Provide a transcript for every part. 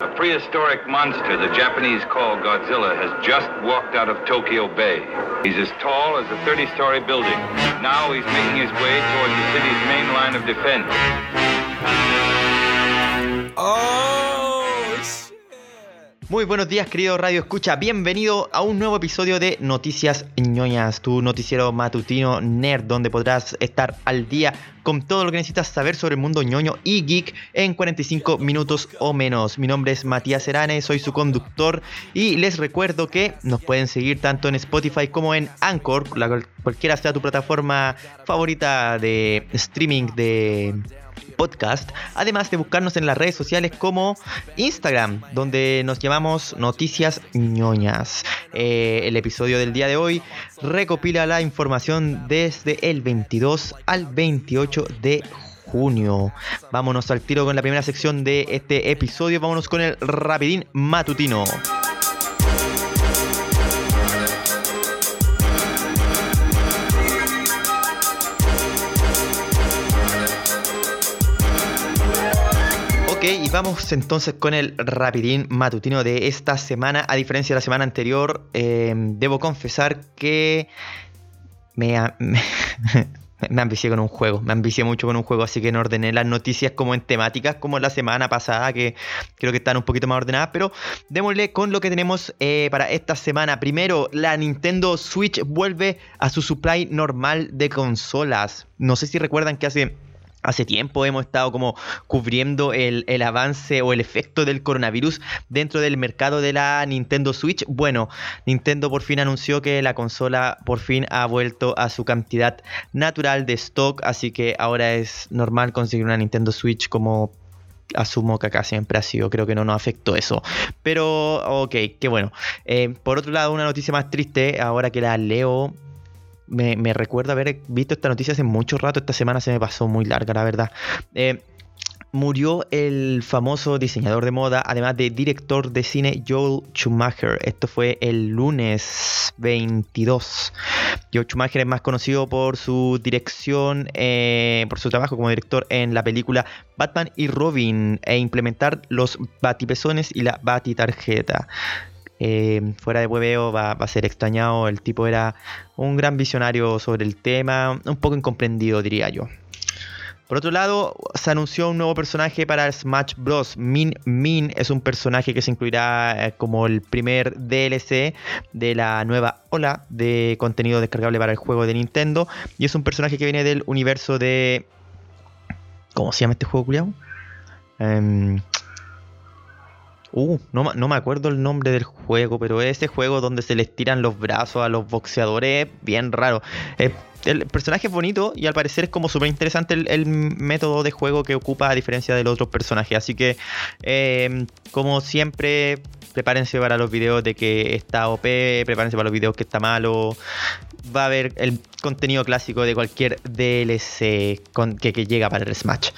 A prehistoric monster the Japanese call Godzilla has just walked out of Tokyo Bay. He's as tall as a 30-story building. Now he's making his way towards the city's main line of defense. Oh! Muy buenos días, querido Radio Escucha. Bienvenido a un nuevo episodio de Noticias ñoñas, tu noticiero matutino nerd, donde podrás estar al día con todo lo que necesitas saber sobre el mundo ñoño y geek en 45 minutos o menos. Mi nombre es Matías Herane, soy su conductor y les recuerdo que nos pueden seguir tanto en Spotify como en Anchor, la cual- cualquiera sea tu plataforma favorita de streaming de podcast, además de buscarnos en las redes sociales como Instagram, donde nos llamamos Noticias ñoñas. Eh, el episodio del día de hoy recopila la información desde el 22 al 28 de junio. Vámonos al tiro con la primera sección de este episodio, vámonos con el rapidín matutino. Y vamos entonces con el rapidín matutino de esta semana. A diferencia de la semana anterior, eh, debo confesar que me, me, me ambicié con un juego. Me ambicié mucho con un juego, así que no ordené las noticias como en temáticas, como la semana pasada, que creo que están un poquito más ordenadas. Pero démosle con lo que tenemos eh, para esta semana. Primero, la Nintendo Switch vuelve a su supply normal de consolas. No sé si recuerdan que hace Hace tiempo hemos estado como cubriendo el, el avance o el efecto del coronavirus dentro del mercado de la Nintendo Switch. Bueno, Nintendo por fin anunció que la consola por fin ha vuelto a su cantidad natural de stock, así que ahora es normal conseguir una Nintendo Switch como asumo que acá siempre ha sido, creo que no nos afectó eso. Pero, ok, qué bueno. Eh, por otro lado, una noticia más triste, ahora que la leo, me, me recuerda haber visto esta noticia hace mucho rato. Esta semana se me pasó muy larga, la verdad. Eh, murió el famoso diseñador de moda, además de director de cine Joel Schumacher. Esto fue el lunes 22. Joel Schumacher es más conocido por su dirección, eh, por su trabajo como director en la película Batman y Robin e implementar los batipezones y la batitarjeta. Eh, fuera de hueveo va, va a ser extrañado. El tipo era un gran visionario sobre el tema, un poco incomprendido, diría yo. Por otro lado, se anunció un nuevo personaje para Smash Bros. Min Min es un personaje que se incluirá eh, como el primer DLC de la nueva ola de contenido descargable para el juego de Nintendo. Y es un personaje que viene del universo de. ¿Cómo se llama este juego, culiao? Em, Uh, no, me acuerdo el nombre del juego, pero es ese juego donde se les tiran los brazos a los boxeadores, bien raro. Eh, el personaje es bonito y al parecer es como súper interesante el, método de juego que ocupa a diferencia de los otros personajes. Así que, eh, como siempre, prepárense para los videos de que está OP, prepárense para los videos que está malo. Va a haber el contenido clásico de cualquier DLC que, que llega para el Smash.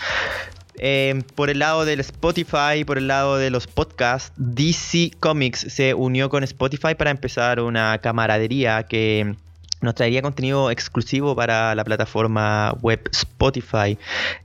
Eh, por el lado del Spotify, por el lado de los podcasts, DC Comics se unió con Spotify para empezar una camaradería que nos traería contenido exclusivo para la plataforma web Spotify.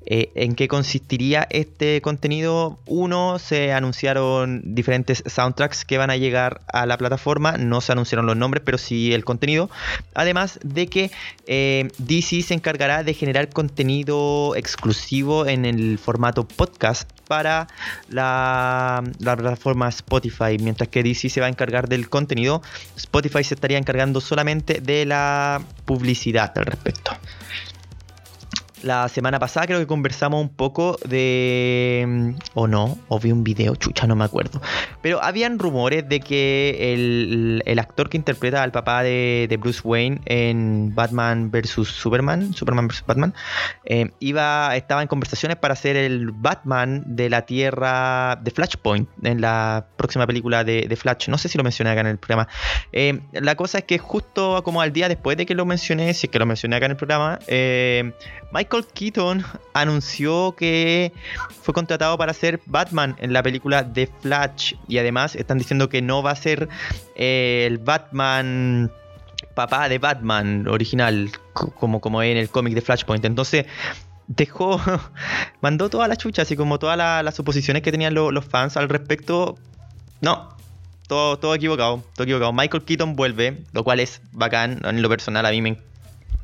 Eh, ¿En qué consistiría este contenido? Uno, se anunciaron diferentes soundtracks que van a llegar a la plataforma. No se anunciaron los nombres, pero sí el contenido. Además de que eh, DC se encargará de generar contenido exclusivo en el formato podcast para la, la plataforma Spotify, mientras que DC se va a encargar del contenido, Spotify se estaría encargando solamente de la publicidad al respecto. La semana pasada creo que conversamos un poco de... mm, O no, o vi un video, chucha, no me acuerdo. Pero habían rumores de que el, el actor que interpreta al papá de, de Bruce Wayne en Batman vs. Superman, Superman vs. Batman, eh, iba, estaba en conversaciones para ser el Batman de la Tierra de Flashpoint en la próxima película de, Flash. No sé si lo mencioné acá en el programa. Eh, la cosa es que justo como al día después de que lo mencioné, si es que lo mencioné acá en el programa, eh, Michael Keaton anunció que fue contratado para ser Batman en la película de Flash y además están diciendo que no va a ser eh, el Batman papá de Batman original co- como, como en el cómic de Flashpoint. Entonces dejó, mandó toda la chucha, así como todas las suposiciones que tenían los fans al respecto. No, todo, todo equivocado, todo equivocado. Michael Keaton vuelve, lo cual es bacán en lo personal. A mí me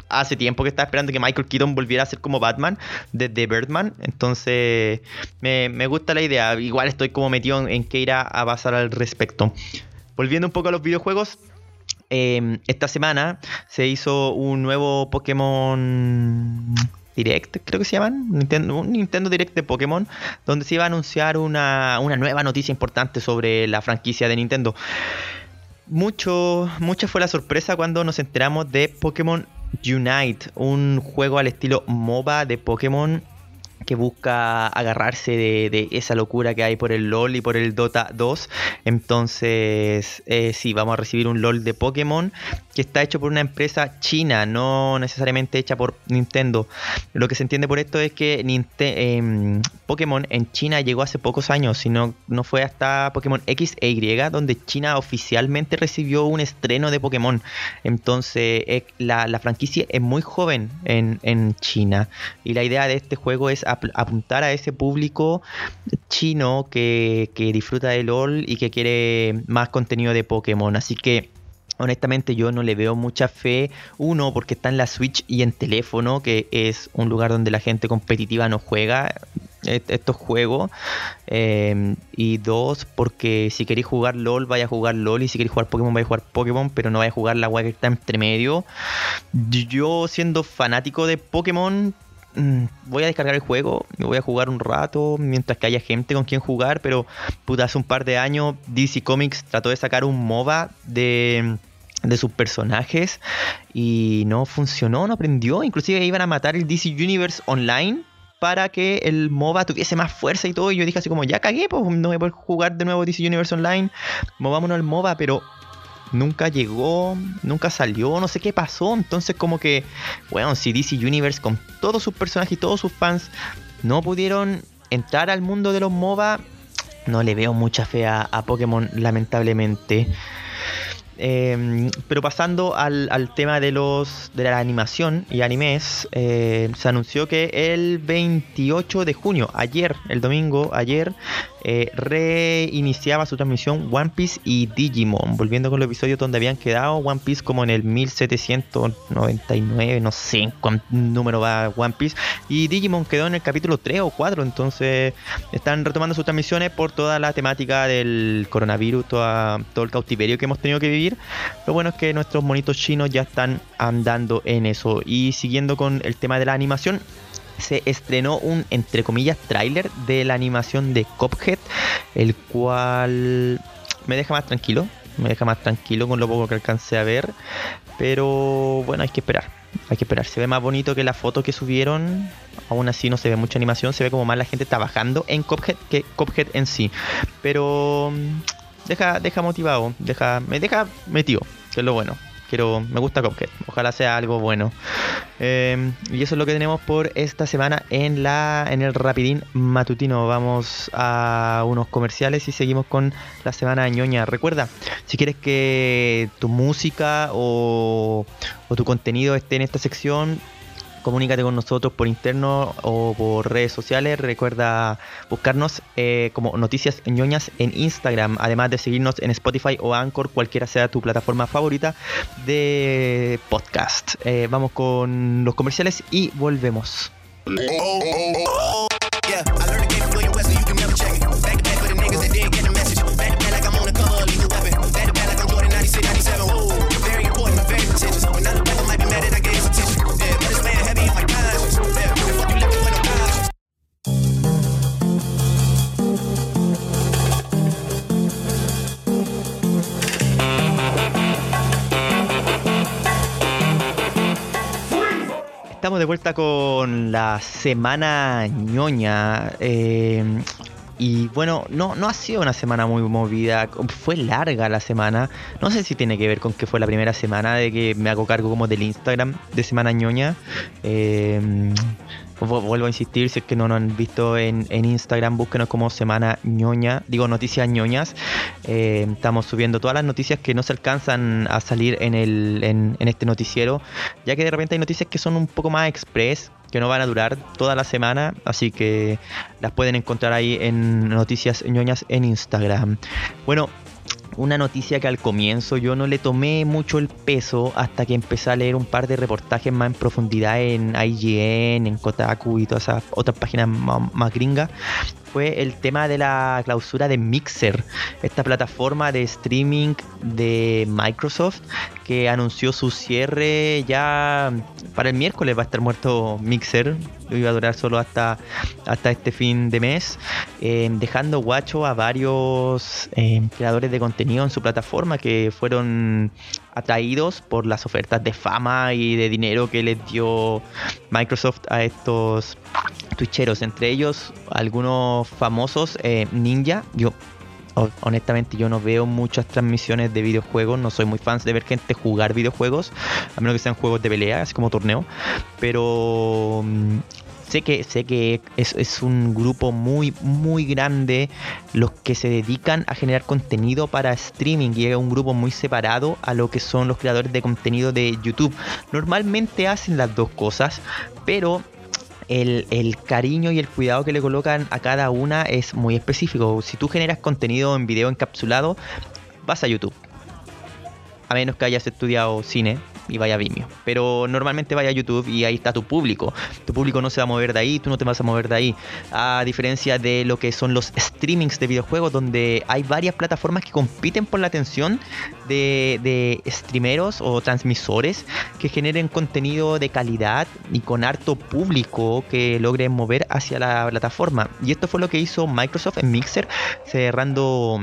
hace tiempo que estaba esperando que Michael Keaton volviera a ser como Batman desde Birdman. Entonces, me, gusta la idea. Igual estoy como metido en, qué irá a pasar al respecto. Volviendo un poco a los videojuegos. Em, esta semana se hizo un nuevo Pokémon Direct, creo que se llaman, Nintendo, un Nintendo Direct de Pokémon, donde se iba a anunciar una, una nueva noticia importante sobre la franquicia de Nintendo. Mucho, mucha fue la sorpresa cuando nos enteramos de Pokémon Unite, un juego al estilo MOBA de Pokémon que busca agarrarse de, esa locura que hay por el LOL y por el Dota 2. Entonces, eh, sí, vamos a recibir un LOL de Pokémon que está hecho por una empresa china, no necesariamente hecha por Nintendo. Lo que se entiende por esto es que em, Pokémon en China llegó hace pocos años, sino no fue hasta Pokémon X e Y donde China oficialmente recibió un estreno de Pokémon. Entonces, la, franquicia es muy joven en, en China y la idea de este juego es apuntar a ese público chino que, disfruta de LOL y que quiere más contenido de Pokémon. Así que honestamente yo no le veo mucha fe. Uno, porque está en la Switch y en teléfono, que es un lugar donde la gente competitiva no juega estos juegos. Em, y dos, porque si queréis jugar LOL, vaya a jugar LOL. Y si queréis jugar Pokémon, vaya a jugar Pokémon. Pero no vaya a jugar la web que está entre medio. Yo siendo fanático de Pokémon, voy a descargar el juego, me voy a jugar un rato mientras que haya gente con quien jugar, pero puta, hace un par de años DC Comics trató de sacar un MOBA de, de sus personajes y no funcionó, no aprendió, inclusive iban a matar el DC Universe Online para que el MOBA tuviese más fuerza y todo. Y yo dije así como, ya cagué, pues no voy a poder jugar de nuevo DC Universe Online. Movámonos al MOBA, pero nunca llegó, nunca salió, no sé qué pasó. Entonces como que, bueno, si DC Universe con todos sus personajes y todos sus fans no pudieron entrar al mundo de los MOBA, no le veo mucha fe a, a Pokémon lamentablemente. Em, pero pasando al, tema de los de la animación y animes, eh, se anunció que el 28 de junio, ayer, el domingo, ayer, eh, reiniciaba su transmisión One Piece y Digimon, volviendo con los episodios donde habían quedado One Piece como en el 1799, no sé en cuánto número va One Piece, y Digimon quedó en el capítulo 3 o 4, entonces están retomando sus transmisiones por toda la temática del coronavirus, todo el cautiverio que hemos tenido que vivir lo bueno es que nuestros monitos chinos ya están andando en eso. Y siguiendo con el tema de la animación, se estrenó un, entre comillas, tráiler de la animación de Cophead, el cual me deja más tranquilo, me deja más tranquilo con lo poco que alcancé a ver, pero bueno, hay que esperar, hay que esperar, se ve más bonito que la foto que subieron, aún así no se ve mucha animación, se ve como más la gente trabajando en Cophead que Cophead en sí, pero deja, deja motivado, deja, me deja metido, que es lo bueno. Quiero, me gusta Cuphead, ojalá sea algo bueno. Em, y eso es lo que tenemos por esta semana en la en el Rapidín Matutino. Vamos a unos comerciales y seguimos con la semana ñoña. Recuerda, si quieres que tu música o, o tu contenido esté en esta sección, comunícate con nosotros por interno o por redes sociales. Recuerda buscarnos eh, como Noticias ñoñas en Instagram, además de seguirnos en Spotify o Anchor, cualquiera sea tu plataforma favorita de podcast. Eh, vamos con los comerciales y volvemos. De vuelta con la semana ñoña. Eh, y bueno, no, no ha sido una semana muy movida, fue larga la semana. No sé si tiene que ver con que fue la primera semana de que me hago cargo como del Instagram de Semana ñoña. Eh, vuelvo a insistir, si es que no nos han visto en, Instagram, búsquenos como Semana ñoña, digo noticias ñoñas. Eh, estamos subiendo todas las noticias que no se alcanzan a salir en, el, en, este noticiero, ya que de repente hay noticias que son un poco más express, que no van a durar toda la semana, así que las pueden encontrar ahí en Noticias ñoñas en Instagram. Bueno, una noticia que al comienzo yo no le tomé mucho el peso hasta que empecé a leer un par de reportajes más en profundidad en IGN, en Kotaku y todas esas otras páginas más, más gringas fue el tema de la clausura de Mixer, esta plataforma de streaming de Microsoft que anunció su cierre ya para el miércoles. Va a estar muerto Mixer, iba a durar solo hasta, hasta este fin de mes, eh, dejando guacho a varios eh, creadores de contenido en su plataforma que fueron atraídos por las ofertas de fama y de dinero que les dio Microsoft a estos twitcheros, entre ellos algunos famosos, eh, Ninja, yo honestamente yo no veo muchas transmisiones de videojuegos, no soy muy fan de ver gente jugar videojuegos, a menos que sean juegos de pelea, así como torneo, pero mm, sé que, sé que es, un grupo muy, muy grande los que se dedican a generar contenido para streaming y es un grupo muy separado a lo que son los creadores de contenido de YouTube. Normalmente hacen las dos cosas, pero el, el, cariño y el cuidado que le colocan a cada una es muy específico. Si tú generas contenido en video encapsulado, vas a YouTube. A menos que hayas estudiado cine, y vaya a Vimeo. Pero normalmente vaya a YouTube y ahí está tu público. Tu público no se va a mover de ahí, tú no te vas a mover de ahí. A diferencia de lo que son los streamings de videojuegos, donde hay varias plataformas que compiten por la atención de, de streameros o transmisores que generen contenido de calidad y con harto público que logren mover hacia la plataforma. Y esto fue lo que hizo Microsoft en Mixer, cerrando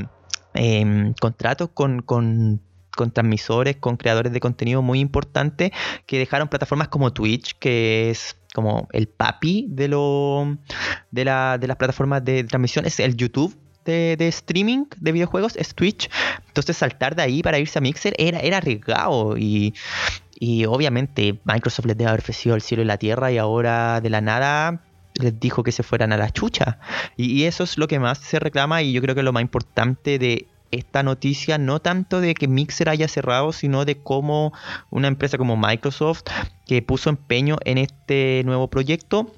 em, contratos con, con con transmisores, con creadores de contenido muy importantes que dejaron plataformas como Twitch, que es como el papi de, lo, de, la, de las plataformas de transmisión, es el YouTube de, streaming de videojuegos, es Twitch. Entonces saltar de ahí para irse a Mixer era, era arriesgado y, y obviamente Microsoft les debe haber ofrecido el cielo y la tierra y ahora de la nada les dijo que se fueran a la chucha. Y, y, eso es lo que más se reclama y yo creo que lo más importante de esta noticia no tanto de que Mixer haya cerrado, sino de cómo una empresa como Microsoft, que puso empeño en este nuevo proyecto,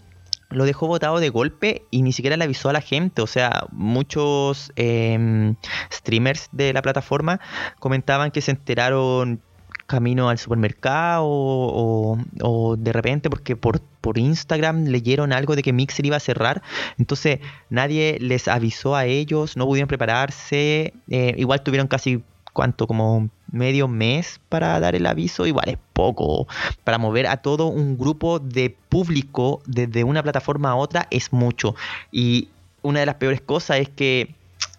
lo dejó votado de golpe y ni siquiera le avisó a la gente. O sea, muchos em, streamers de la plataforma comentaban que se enteraron camino al supermercado o, de repente porque por, Instagram leyeron algo de que Mixer iba a cerrar, entonces nadie les avisó a ellos, no pudieron prepararse, eh, igual tuvieron casi cuánto, como medio mes para dar el aviso, igual es poco, para mover a todo un grupo de público desde una plataforma a otra es mucho. Y una de las peores cosas es que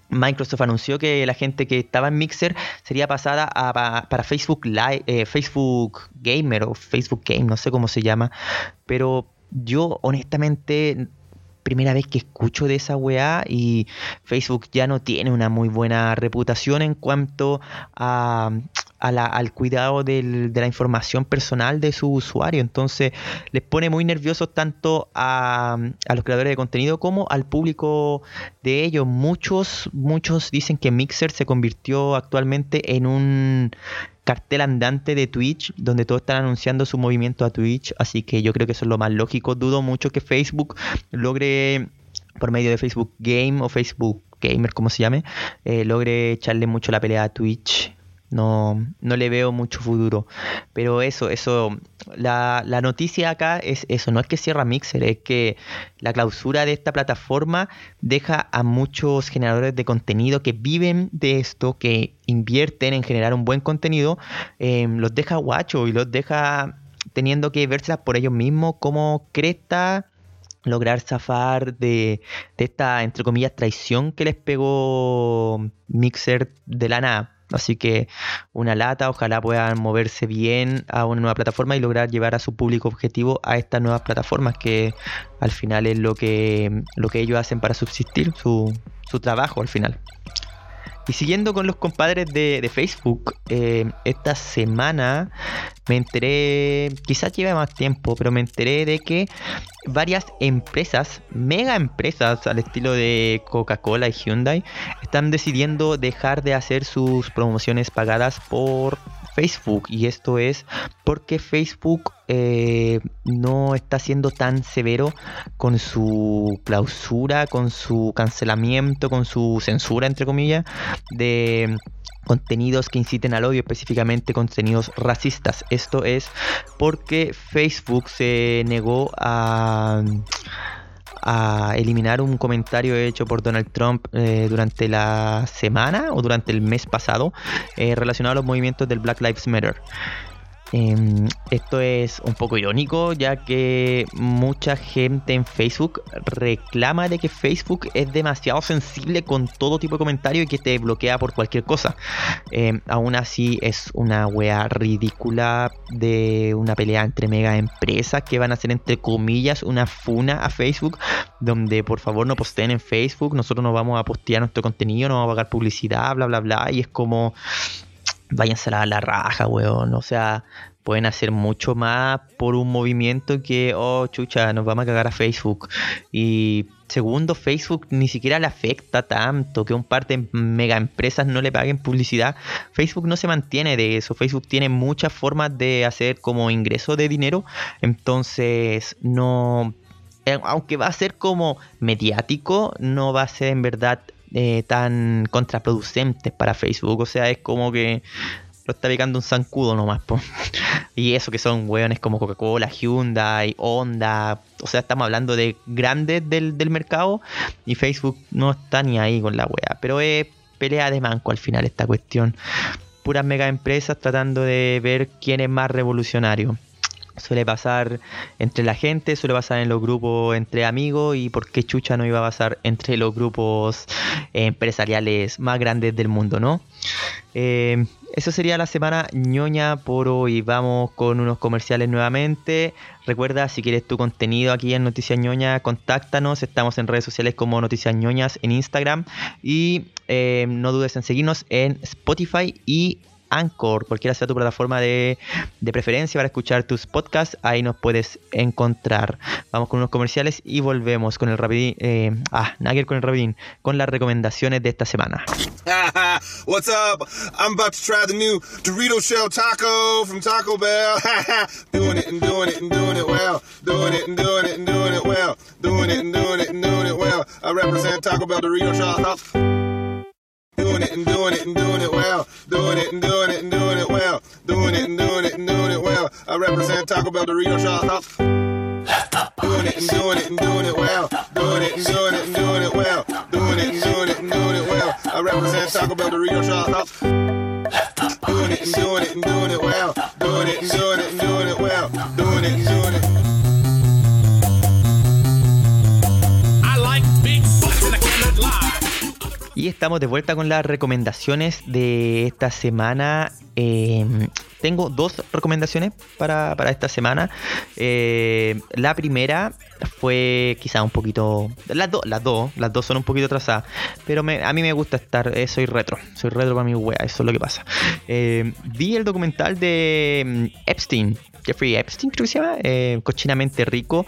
Microsoft anunció que la gente que estaba en Mixer sería pasada para Facebook Live, eh, Facebook Gamer o Facebook Game, no sé cómo se llama. Pero yo honestamente primera vez que escucho de esa weá y Facebook ya no tiene una muy buena reputación en cuanto a, al cuidado de la información personal de su usuario. Entonces les pone muy nerviosos tanto a, a, los creadores de contenido como al público de ellos. Muchos, muchos dicen que Mixer se convirtió actualmente en un cartel andante de Twitch, donde todos están anunciando su movimiento a Twitch, así que yo creo que eso es lo más lógico. Dudo mucho que Facebook logre, por medio de Facebook Game o Facebook Gamer, como se llame, eh, logre echarle mucho la pelea a Twitch no, no le veo mucho futuro. Pero eso, eso, la, la, noticia acá es eso, no es que cierra Mixer, es que la clausura de esta plataforma deja a muchos generadores de contenido que viven de esto, que invierten en generar un buen contenido, em, los deja guacho y los deja teniendo que verse por ellos mismos como cresta lograr zafar de, de esta, entre comillas, traición que les pegó Mixer de la nada Así que una lata, ojalá puedan moverse bien a una nueva plataforma y lograr llevar a su público objetivo a estas nuevas plataformas que al final es lo que, lo que ellos hacen para subsistir, su, su trabajo al final. Y siguiendo con los compadres de, Facebook, eh, esta semana me enteré, quizás lleve más tiempo, pero me enteré de que varias empresas, mega empresas al estilo de Coca-Cola y Hyundai, están decidiendo dejar de hacer sus promociones pagadas por Facebook. Y esto es porque Facebook eh, no está siendo tan severo con su clausura, con su cancelamiento, con su censura, entre comillas, de contenidos que inciten al odio, específicamente contenidos racistas. Esto es porque Facebook se negó a a eliminar un comentario hecho por Donald Trump eh, durante la semana o durante el mes pasado eh, relacionado a los movimientos del Black Lives Matter. Em, esto es un poco irónico ya que mucha gente en Facebook reclama de que Facebook es demasiado sensible con todo tipo de comentario y que te bloquea por cualquier cosa. Em, aún así es una wea ridícula de una pelea entre mega empresas que van a hacer entre comillas una funa a Facebook donde por favor no posteen en Facebook, nosotros no vamos a postear nuestro contenido, no vamos a pagar publicidad, bla bla bla y es como váyanse a la raja, weón. O sea, pueden hacer mucho más por un movimiento que, oh, chucha, nos vamos a cagar a Facebook. Y segundo, Facebook ni siquiera le afecta tanto que un par de mega empresas no le paguen publicidad. Facebook no se mantiene de eso. Facebook tiene muchas formas de hacer como ingreso de dinero. Entonces, no. Eh, aunque va a ser como mediático, no va a ser en verdad eh, tan contraproducentes para Facebook. O sea, es como que lo está picando un zancudo nomás. y eso que son weones como Coca-Cola, Hyundai, Honda. O sea, estamos hablando de grandes del, mercado. Y Facebook no está ni ahí con la wea. Pero es pelea de manco al final esta cuestión. Puras mega empresas tratando de ver quién es más revolucionario suele pasar entre la gente, suele pasar en los grupos entre amigos y por qué chucha no iba a pasar entre los grupos empresariales más grandes del mundo, ¿no? Eh, eso sería la semana ñoña por hoy. Vamos con unos comerciales nuevamente. Recuerda, si quieres tu contenido aquí en Noticias Ñoña, contáctanos. Estamos en redes sociales como Noticias Ñoñas en Instagram. Y eh, no dudes en seguirnos en Spotify y Anchor, cualquiera sea tu plataforma de, preferencia para escuchar tus podcasts, ahí nos puedes encontrar. Vamos con unos comerciales y volvemos con el rapidín, eh, ah, Nagel con el rapidín, con las recomendaciones de esta semana. What's up? I'm about to try the new Dorito Shell Taco from Taco Bell. doing it and doing it and doing it well. Doing it and doing it and doing it well. Doing it and doing it and doing it well. I represent Taco Bell Dorito Shell Taco. Doing it and doing it and doing it well. Doing it and doing it and doing it well. Doing it and doing it and doing it well. I represent Taco Bell Dorito Shop. Doing it and doing it and doing it well. Doing it and doing it and doing it well. Doing it and doing it and doing it well. I represent Taco Bell Dorito Shop. Doing it and doing it and doing it well. Doing it and doing it and doing it well. Doing it and doing it. Y estamos de vuelta con las recomendaciones de esta semana. Em, tengo dos recomendaciones para, esta semana. Eh, la primera fue quizá un poquito... Las dos, las dos, las dos son un poquito atrasadas. Pero a mí me gusta estar... Eh, soy retro. Soy retro para mi wea. Eso es lo que pasa. Eh, vi el documental de mm, Epstein. Jeffrey Epstein, creo que se llama, eh, cochinamente rico,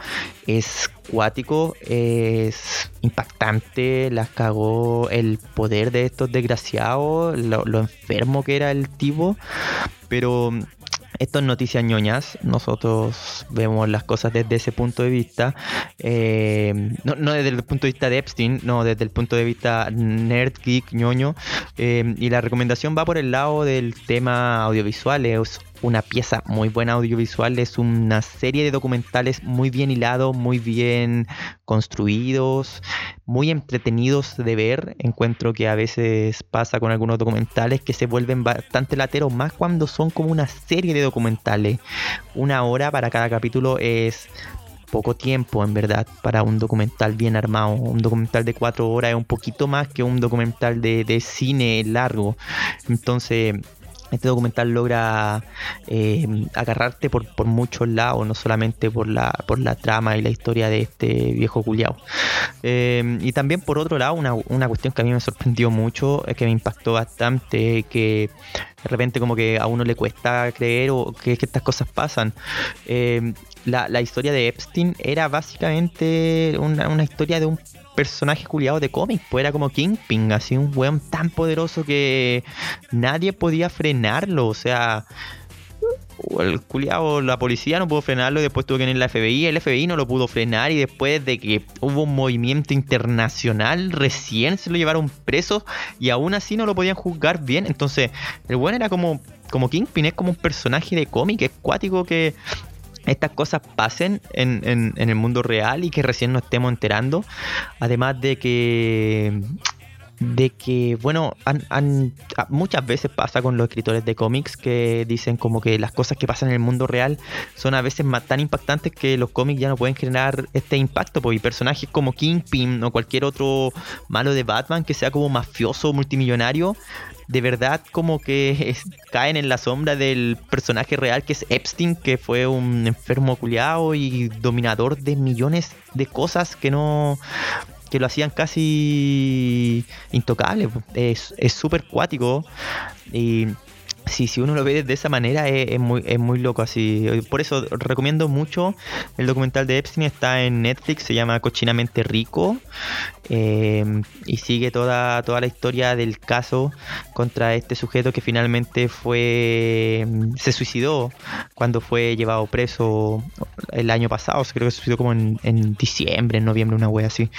es cuático, es impactante, las cagó el poder de estos desgraciados, lo, enfermo que era el tipo, pero esto es noticias ñoñas, nosotros vemos las cosas desde ese punto de vista, eh, no, desde el punto de vista de Epstein, no, desde el punto de vista nerd, geek, ñoño, eh, y la recomendación va por el lado del tema audiovisual, es una pieza muy buena audiovisual, es una serie de documentales muy bien hilados, muy bien construidos, muy entretenidos de ver. Encuentro que a veces pasa con algunos documentales que se vuelven bastante lateros, más cuando son como una serie de documentales. Una hora para cada capítulo es poco tiempo en verdad para un documental bien armado. Un documental de cuatro horas es un poquito más que un documental de, de cine largo. Entonces este documental logra eh, agarrarte por, muchos lados, no solamente por la, por la trama y la historia de este viejo culiao. Eh, y también por otro lado, una, una, cuestión que a mí me sorprendió mucho, que me impactó bastante, que de repente como que a uno le cuesta creer o que, que estas cosas pasan. Eh, la, la historia de Epstein era básicamente una, una historia de un personaje culiado de cómic, pues era como Kingpin, así un weón tan poderoso que nadie podía frenarlo, o sea, el culiado, la policía no pudo frenarlo y después tuvo que venir la FBI, el FBI no lo pudo frenar y después de que hubo un movimiento internacional recién se lo llevaron preso y aún así no lo podían juzgar bien, entonces el weón era como como Kingpin, es como un personaje de cómic, es cuático que estas cosas pasen en, en, el mundo real y que recién nos estemos enterando. Además de que de que, bueno, han, han, muchas veces pasa con los escritores de cómics que dicen como que las cosas que pasan en el mundo real son a veces más, tan impactantes que los cómics ya no pueden generar este impacto, pues, y personajes como Kingpin o cualquier otro malo de Batman que sea como mafioso multimillonario, de verdad como que caen en la sombra del personaje real que es Epstein, que fue un enfermo culiado y dominador de millones de cosas que no que lo hacían casi intocable. Es súper cuático y si, si uno lo ve de esa manera es, muy, es muy loco así. Por eso recomiendo mucho el documental de Epstein, está en Netflix, se llama Cochinamente Rico eh, y sigue toda, toda la historia del caso contra este sujeto que finalmente fue se suicidó cuando fue llevado preso el año pasado, creo que se suicidó como en, en diciembre, en noviembre, una wea así.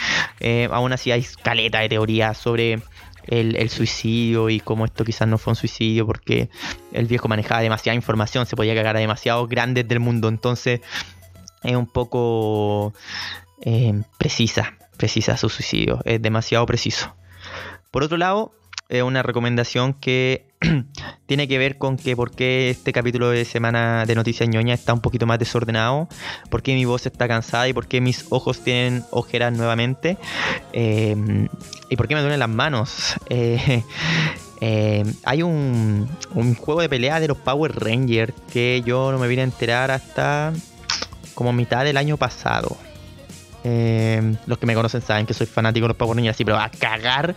Eh, aún así hay caleta de teorías sobre el, suicidio y cómo esto quizás no fue un suicidio porque el viejo manejaba demasiada información, se podía cagar a demasiados grandes del mundo, entonces es un poco eh, precisa, precisa su suicidio, es demasiado preciso. Por otro lado, es una recomendación que tiene que ver con que por qué este capítulo de semana de Noticias ñoña está un poquito más desordenado, por qué mi voz está cansada y por qué mis ojos tienen ojeras nuevamente eh, y por qué me duelen las manos. Eh, eh, hay un, un, juego de pelea de los Power Rangers que yo no me vine a enterar hasta como mitad del año pasado. Eh, los que me conocen saben que soy fanático de los Power Rangers así, pero a cagar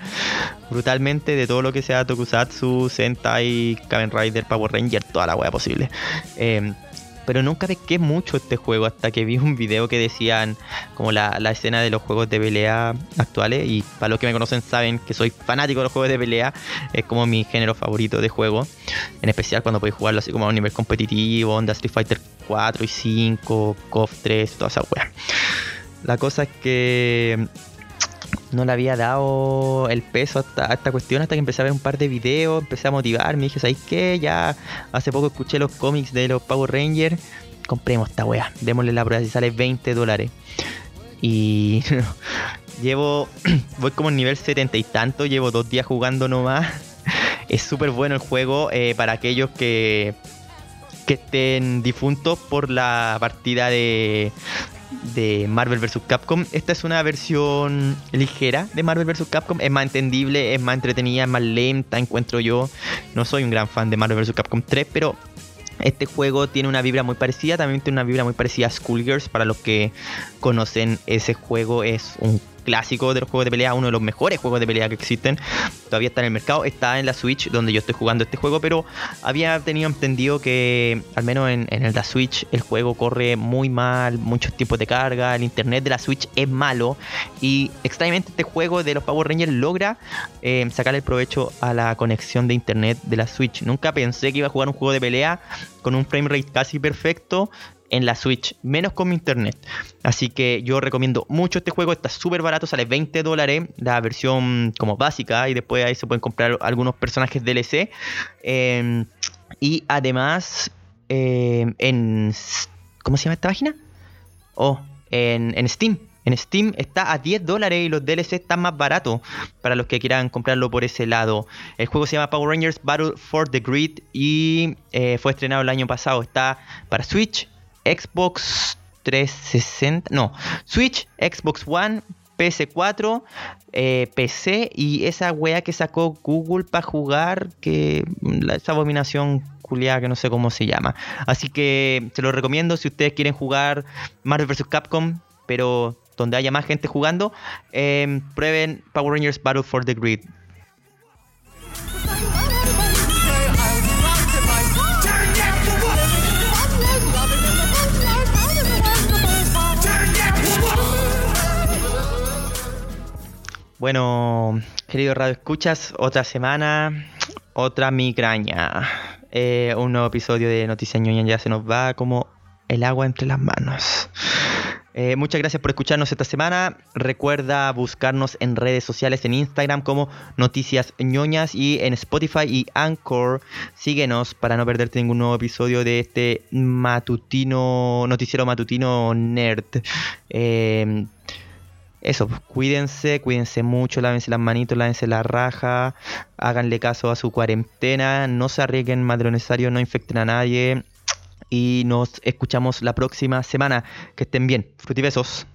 brutalmente de todo lo que sea Tokusatsu, Sentai, Kamen Rider, Power Ranger, toda la wea posible. Eh, pero nunca pesqué mucho este juego hasta que vi un video que decían como la, la, escena de los juegos de pelea actuales y para los que me conocen saben que soy fanático de los juegos de pelea es como mi género favorito de juego en especial cuando podéis jugarlo así como a un nivel competitivo onda Street Fighter 4 y 5 KOF 3 toda esa wea la cosa es que no le había dado el peso a esta, cuestión hasta que empecé a ver un par de videos, empecé a motivarme, dije, ¿sabes qué? Ya hace poco escuché los cómics de los Power Rangers, compremos esta wea, démosle la prueba si sale 20 dólares. Y llevo, voy como en nivel 70 y tanto, llevo dos días jugando nomás. Es súper bueno el juego eh, para aquellos que, que estén difuntos por la partida de, de Marvel vs. Capcom. Esta es una versión ligera de Marvel vs. Capcom. Es más entendible, es más entretenida, es más lenta, encuentro yo. No soy un gran fan de Marvel vs. Capcom 3, pero este juego tiene una vibra muy parecida. También tiene una vibra muy parecida a Schoolgirls. Para los que conocen ese juego, es un clásico de los juegos de pelea, uno de los mejores juegos de pelea que existen. Todavía está en el mercado, está en la Switch donde yo estoy jugando este juego, pero había tenido entendido que al menos en, el la Switch el juego corre muy mal, muchos tipos de carga, el internet de la Switch es malo y extrañamente este juego de los Power Rangers logra eh, sacar el provecho a la conexión de internet de la Switch. Nunca pensé que iba a jugar un juego de pelea con un frame rate casi perfecto en la Switch, menos con mi internet. Así que yo recomiendo mucho este juego, está súper barato, sale 20 dólares, la versión como básica, y después ahí se pueden comprar algunos personajes DLC. Em, y además, em, en... ¿Cómo se llama esta página? Oh, en, en Steam. En Steam está a 10 dólares y los DLC están más baratos para los que quieran comprarlo por ese lado. El juego se llama Power Rangers Battle for the Grid y eh, fue estrenado el año pasado. Está para Switch, Xbox 360, no, Switch, Xbox One, PS4, eh, PC y esa wea que sacó Google para jugar, que esa abominación culiada que no sé cómo se llama. Así que se lo recomiendo si ustedes quieren jugar Marvel vs. Capcom, pero donde haya más gente jugando, eh, prueben Power Rangers Battle for the Grid. Bueno, querido Radio Escuchas, otra semana, otra migraña. Eh, un nuevo episodio de Noticias Ñoña ya se nos va como el agua entre las manos. Eh, muchas gracias por escucharnos esta semana. Recuerda buscarnos en redes sociales, en Instagram como Noticias ñoñas y en Spotify y Anchor. Síguenos para no perderte ningún nuevo episodio de este matutino, noticiero matutino nerd. Eh, eso, pues, cuídense, cuídense mucho, lávense las manitos, lávense la raja, háganle caso a su cuarentena, no se arriesguen más de lo necesario, no infecten a nadie y nos escuchamos la próxima semana. Que estén bien. Frutibesos.